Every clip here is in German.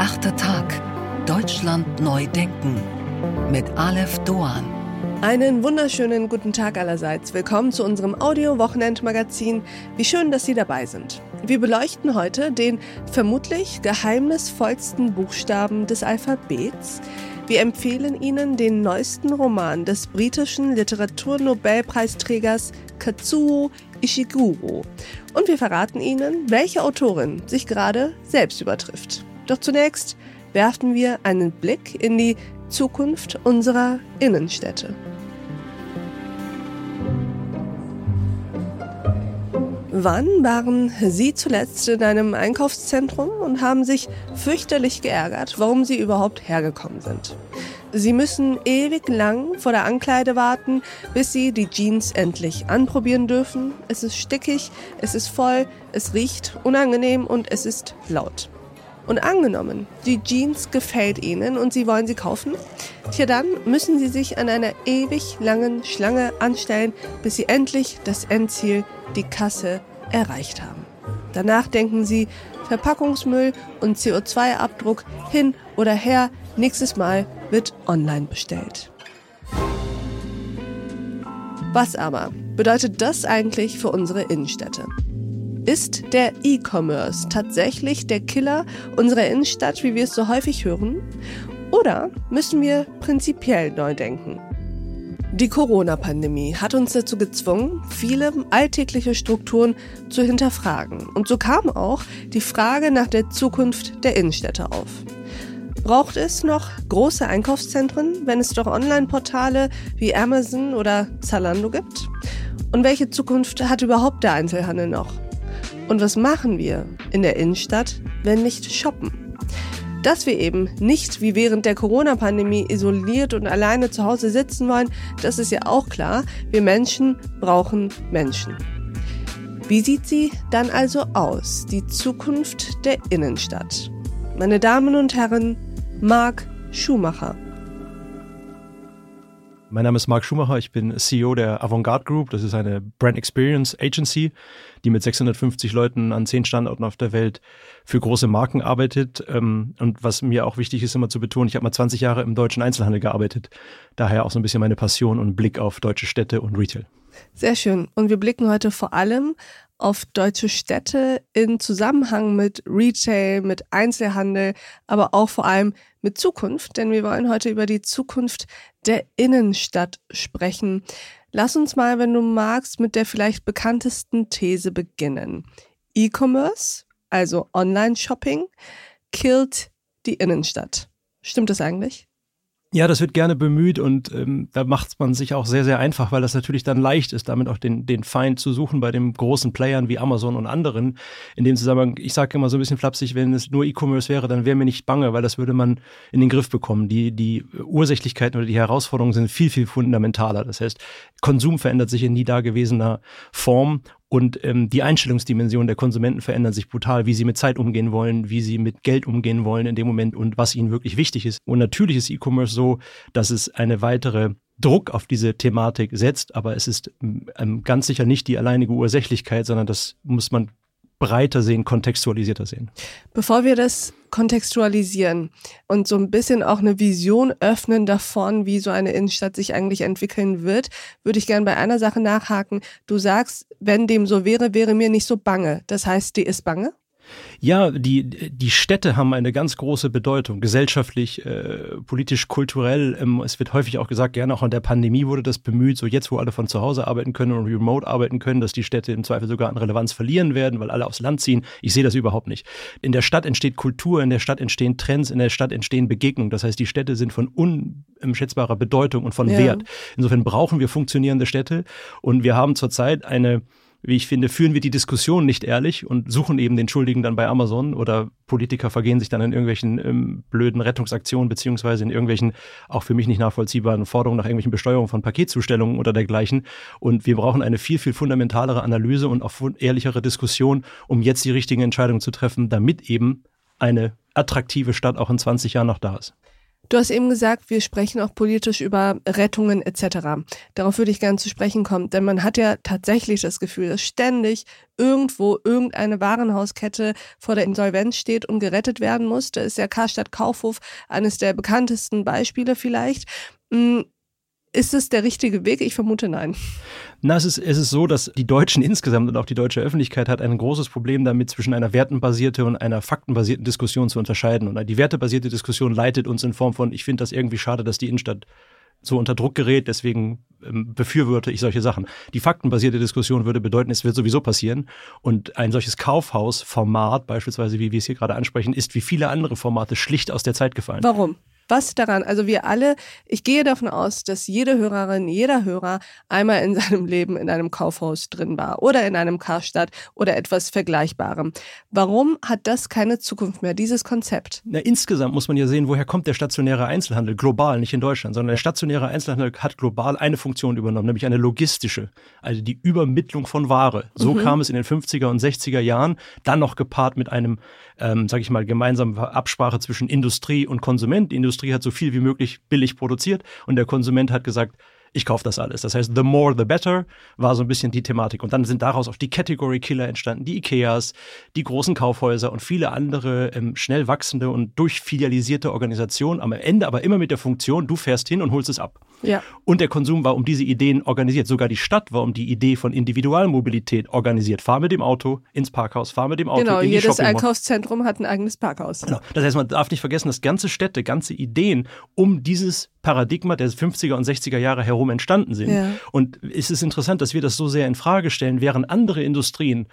achte Tag. Deutschland neu denken. Mit Aleph Doan. Einen wunderschönen guten Tag allerseits. Willkommen zu unserem Audio-Wochenend-Magazin. Wie schön, dass Sie dabei sind. Wir beleuchten heute den vermutlich geheimnisvollsten Buchstaben des Alphabets. Wir empfehlen Ihnen den neuesten Roman des britischen Literaturnobelpreisträgers Katsuo Ishiguro. Und wir verraten Ihnen, welche Autorin sich gerade selbst übertrifft. Doch zunächst werfen wir einen Blick in die Zukunft unserer Innenstädte. Wann waren Sie zuletzt in einem Einkaufszentrum und haben sich fürchterlich geärgert, warum Sie überhaupt hergekommen sind? Sie müssen ewig lang vor der Ankleide warten, bis Sie die Jeans endlich anprobieren dürfen. Es ist stickig, es ist voll, es riecht unangenehm und es ist laut. Und angenommen, die Jeans gefällt Ihnen und Sie wollen sie kaufen, tja dann müssen Sie sich an einer ewig langen Schlange anstellen, bis Sie endlich das Endziel, die Kasse, erreicht haben. Danach denken Sie, Verpackungsmüll und CO2-Abdruck hin oder her, nächstes Mal wird online bestellt. Was aber bedeutet das eigentlich für unsere Innenstädte? Ist der E-Commerce tatsächlich der Killer unserer Innenstadt, wie wir es so häufig hören? Oder müssen wir prinzipiell neu denken? Die Corona-Pandemie hat uns dazu gezwungen, viele alltägliche Strukturen zu hinterfragen. Und so kam auch die Frage nach der Zukunft der Innenstädte auf. Braucht es noch große Einkaufszentren, wenn es doch Online-Portale wie Amazon oder Zalando gibt? Und welche Zukunft hat überhaupt der Einzelhandel noch? Und was machen wir in der Innenstadt, wenn nicht shoppen? Dass wir eben nicht wie während der Corona-Pandemie isoliert und alleine zu Hause sitzen wollen, das ist ja auch klar. Wir Menschen brauchen Menschen. Wie sieht sie dann also aus, die Zukunft der Innenstadt? Meine Damen und Herren, Marc Schumacher. Mein Name ist Marc Schumacher, ich bin CEO der Avantgarde Group. Das ist eine Brand Experience Agency, die mit 650 Leuten an zehn Standorten auf der Welt für große Marken arbeitet. Ähm, und was mir auch wichtig ist, immer zu betonen, ich habe mal 20 Jahre im deutschen Einzelhandel gearbeitet. Daher auch so ein bisschen meine Passion und Blick auf deutsche Städte und Retail. Sehr schön. Und wir blicken heute vor allem auf deutsche Städte in Zusammenhang mit Retail, mit Einzelhandel, aber auch vor allem mit Zukunft, denn wir wollen heute über die Zukunft der Innenstadt sprechen. Lass uns mal, wenn du magst, mit der vielleicht bekanntesten These beginnen. E-Commerce, also Online-Shopping, killt die Innenstadt. Stimmt das eigentlich? Ja, das wird gerne bemüht und ähm, da macht man sich auch sehr, sehr einfach, weil das natürlich dann leicht ist, damit auch den, den Feind zu suchen bei den großen Playern wie Amazon und anderen. In dem Zusammenhang, ich sage immer so ein bisschen flapsig, wenn es nur E-Commerce wäre, dann wäre mir nicht bange, weil das würde man in den Griff bekommen. Die, die Ursächlichkeiten oder die Herausforderungen sind viel, viel fundamentaler. Das heißt, Konsum verändert sich in nie dagewesener Form und ähm, die Einstellungsdimension der Konsumenten verändern sich brutal, wie sie mit Zeit umgehen wollen, wie sie mit Geld umgehen wollen in dem Moment und was ihnen wirklich wichtig ist. Und natürlich ist E-Commerce so, dass es eine weitere Druck auf diese Thematik setzt, aber es ist ähm, ganz sicher nicht die alleinige Ursächlichkeit, sondern das muss man breiter sehen, kontextualisierter sehen. Bevor wir das kontextualisieren und so ein bisschen auch eine Vision öffnen davon, wie so eine Innenstadt sich eigentlich entwickeln wird, würde ich gerne bei einer Sache nachhaken. Du sagst, wenn dem so wäre, wäre mir nicht so bange. Das heißt, die ist bange? Ja, die, die Städte haben eine ganz große Bedeutung, gesellschaftlich, äh, politisch, kulturell. Ähm, es wird häufig auch gesagt, gerne auch in der Pandemie wurde das bemüht, so jetzt, wo alle von zu Hause arbeiten können und remote arbeiten können, dass die Städte im Zweifel sogar an Relevanz verlieren werden, weil alle aufs Land ziehen. Ich sehe das überhaupt nicht. In der Stadt entsteht Kultur, in der Stadt entstehen Trends, in der Stadt entstehen Begegnungen. Das heißt, die Städte sind von unschätzbarer Bedeutung und von ja. Wert. Insofern brauchen wir funktionierende Städte und wir haben zurzeit eine wie ich finde, führen wir die Diskussion nicht ehrlich und suchen eben den Schuldigen dann bei Amazon oder Politiker vergehen sich dann in irgendwelchen ähm, blöden Rettungsaktionen beziehungsweise in irgendwelchen auch für mich nicht nachvollziehbaren Forderungen nach irgendwelchen Besteuerungen von Paketzustellungen oder dergleichen. Und wir brauchen eine viel, viel fundamentalere Analyse und auch ehrlichere Diskussion, um jetzt die richtigen Entscheidungen zu treffen, damit eben eine attraktive Stadt auch in 20 Jahren noch da ist. Du hast eben gesagt, wir sprechen auch politisch über Rettungen etc. Darauf würde ich gerne zu sprechen kommen, denn man hat ja tatsächlich das Gefühl, dass ständig irgendwo irgendeine Warenhauskette vor der Insolvenz steht und gerettet werden muss. Da ist ja Karstadt Kaufhof eines der bekanntesten Beispiele vielleicht. Hm, ist es der richtige Weg? Ich vermute nein. Na, es ist, es ist so, dass die Deutschen insgesamt und auch die deutsche Öffentlichkeit hat ein großes Problem damit, zwischen einer wertenbasierten und einer faktenbasierten Diskussion zu unterscheiden. Und die wertebasierte Diskussion leitet uns in Form von, ich finde das irgendwie schade, dass die Innenstadt so unter Druck gerät, deswegen ähm, befürworte ich solche Sachen. Die faktenbasierte Diskussion würde bedeuten, es wird sowieso passieren. Und ein solches Kaufhausformat, beispielsweise wie wir es hier gerade ansprechen, ist wie viele andere Formate schlicht aus der Zeit gefallen. Warum? Was daran? Also wir alle, ich gehe davon aus, dass jede Hörerin, jeder Hörer einmal in seinem Leben in einem Kaufhaus drin war oder in einem Karstadt oder etwas Vergleichbarem. Warum hat das keine Zukunft mehr, dieses Konzept? Na, insgesamt muss man ja sehen, woher kommt der stationäre Einzelhandel? Global, nicht in Deutschland, sondern der stationäre Einzelhandel hat global eine Funktion übernommen, nämlich eine logistische, also die Übermittlung von Ware. So mhm. kam es in den 50er und 60er Jahren, dann noch gepaart mit einem, ähm, sage ich mal, gemeinsamen Absprache zwischen Industrie und Konsument. Die Industrie Industrie hat so viel wie möglich billig produziert und der Konsument hat gesagt, ich kaufe das alles. Das heißt, the more the better war so ein bisschen die Thematik. Und dann sind daraus auch die Category Killer entstanden, die Ikeas, die großen Kaufhäuser und viele andere ähm, schnell wachsende und durchfilialisierte Organisationen. Am Ende aber immer mit der Funktion, du fährst hin und holst es ab. Ja. Und der Konsum war um diese Ideen organisiert. Sogar die Stadt war um die Idee von Individualmobilität organisiert. Fahr mit dem Auto ins Parkhaus, fahr mit dem Auto genau, in die jedes Einkaufszentrum hat ein eigenes Parkhaus. Genau. Das heißt, man darf nicht vergessen, dass ganze Städte, ganze Ideen um dieses Paradigma der 50er und 60er Jahre herum entstanden sind. Ja. Und es ist interessant, dass wir das so sehr in Frage stellen, während andere Industrien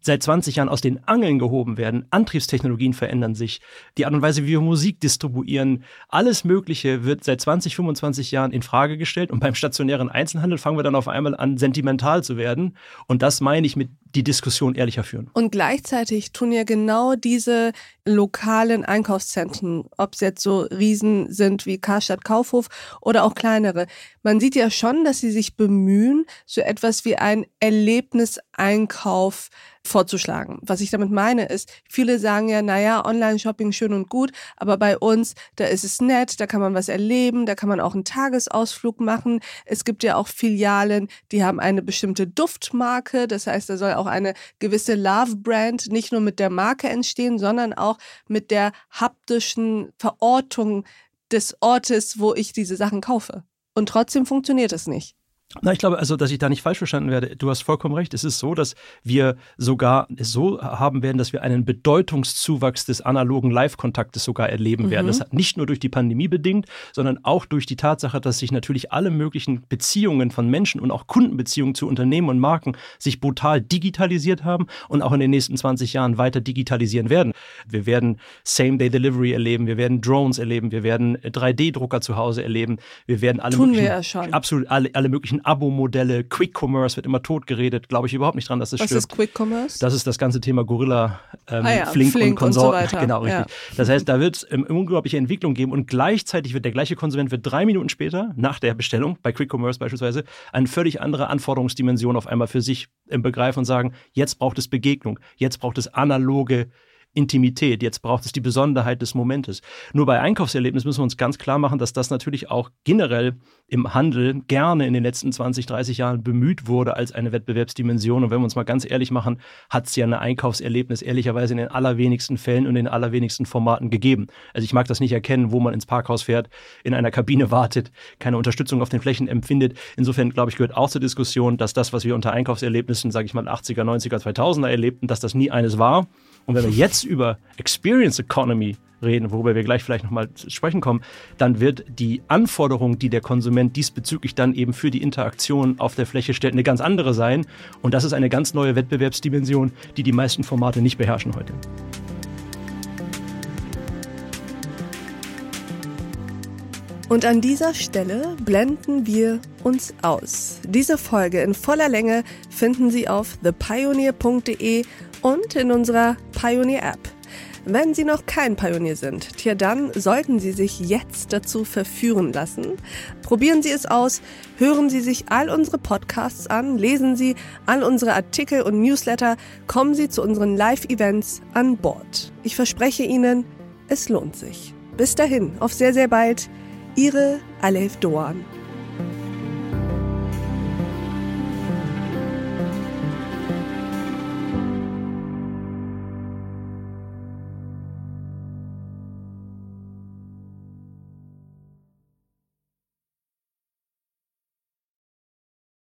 seit 20 Jahren aus den Angeln gehoben werden. Antriebstechnologien verändern sich. Die Art und Weise, wie wir Musik distribuieren, alles Mögliche wird seit 20, 25 Jahren in Frage gestellt. Und beim stationären Einzelhandel fangen wir dann auf einmal an, sentimental zu werden. Und das meine ich mit die Diskussion ehrlicher führen. Und gleichzeitig tun ja genau diese lokalen Einkaufszentren, ob es jetzt so Riesen sind wie Karstadt Kaufhof oder auch kleinere. Man sieht ja schon, dass sie sich bemühen, so etwas wie ein Erlebniseinkauf vorzuschlagen. Was ich damit meine ist, viele sagen ja, naja, Online-Shopping schön und gut, aber bei uns, da ist es nett, da kann man was erleben, da kann man auch einen Tagesausflug machen. Es gibt ja auch Filialen, die haben eine bestimmte Duftmarke, das heißt, da soll auch eine gewisse Love-Brand nicht nur mit der Marke entstehen, sondern auch mit der haptischen Verortung des Ortes, wo ich diese Sachen kaufe. Und trotzdem funktioniert es nicht. Na, ich glaube, also, dass ich da nicht falsch verstanden werde. Du hast vollkommen recht. Es ist so, dass wir sogar es so haben werden, dass wir einen Bedeutungszuwachs des analogen Live-Kontaktes sogar erleben mhm. werden. Das hat nicht nur durch die Pandemie bedingt, sondern auch durch die Tatsache, dass sich natürlich alle möglichen Beziehungen von Menschen und auch Kundenbeziehungen zu Unternehmen und Marken sich brutal digitalisiert haben und auch in den nächsten 20 Jahren weiter digitalisieren werden. Wir werden Same-Day-Delivery erleben, wir werden Drones erleben, wir werden 3D-Drucker zu Hause erleben, wir werden alle Tun möglichen, wir ja schon. absolut alle, alle möglichen Abo-Modelle, Quick Commerce wird immer tot geredet, glaube ich überhaupt nicht dran, dass es Was stimmt. ist Quick Commerce? Das ist das ganze Thema Gorilla, ähm, ah ja, Flink, Flink, und Konsorten. So genau, richtig. Ja. Das heißt, da wird es ähm, unglaubliche Entwicklung geben und gleichzeitig wird der gleiche Konsument wird drei Minuten später, nach der Bestellung, bei Quick Commerce beispielsweise, eine völlig andere Anforderungsdimension auf einmal für sich ähm, begreifen und sagen, jetzt braucht es Begegnung, jetzt braucht es analoge Intimität. Jetzt braucht es die Besonderheit des Momentes. Nur bei Einkaufserlebnis müssen wir uns ganz klar machen, dass das natürlich auch generell im Handel gerne in den letzten 20, 30 Jahren bemüht wurde als eine Wettbewerbsdimension. Und wenn wir uns mal ganz ehrlich machen, hat es ja ein Einkaufserlebnis ehrlicherweise in den allerwenigsten Fällen und in den allerwenigsten Formaten gegeben. Also ich mag das nicht erkennen, wo man ins Parkhaus fährt, in einer Kabine wartet, keine Unterstützung auf den Flächen empfindet. Insofern, glaube ich, gehört auch zur Diskussion, dass das, was wir unter Einkaufserlebnissen, sage ich mal, 80er, 90er, 2000er erlebten, dass das nie eines war. Und wenn wir jetzt über Experience Economy reden, worüber wir gleich vielleicht nochmal zu sprechen kommen, dann wird die Anforderung, die der Konsument diesbezüglich dann eben für die Interaktion auf der Fläche stellt, eine ganz andere sein. Und das ist eine ganz neue Wettbewerbsdimension, die die meisten Formate nicht beherrschen heute. Und an dieser Stelle blenden wir uns aus. Diese Folge in voller Länge finden Sie auf thepioneer.de und in unserer Pioneer App. Wenn Sie noch kein Pionier sind, tja dann sollten Sie sich jetzt dazu verführen lassen. Probieren Sie es aus, hören Sie sich all unsere Podcasts an, lesen Sie all unsere Artikel und Newsletter, kommen Sie zu unseren Live-Events an Bord. Ich verspreche Ihnen, es lohnt sich. Bis dahin, auf sehr, sehr bald. Ihre Alef Doan.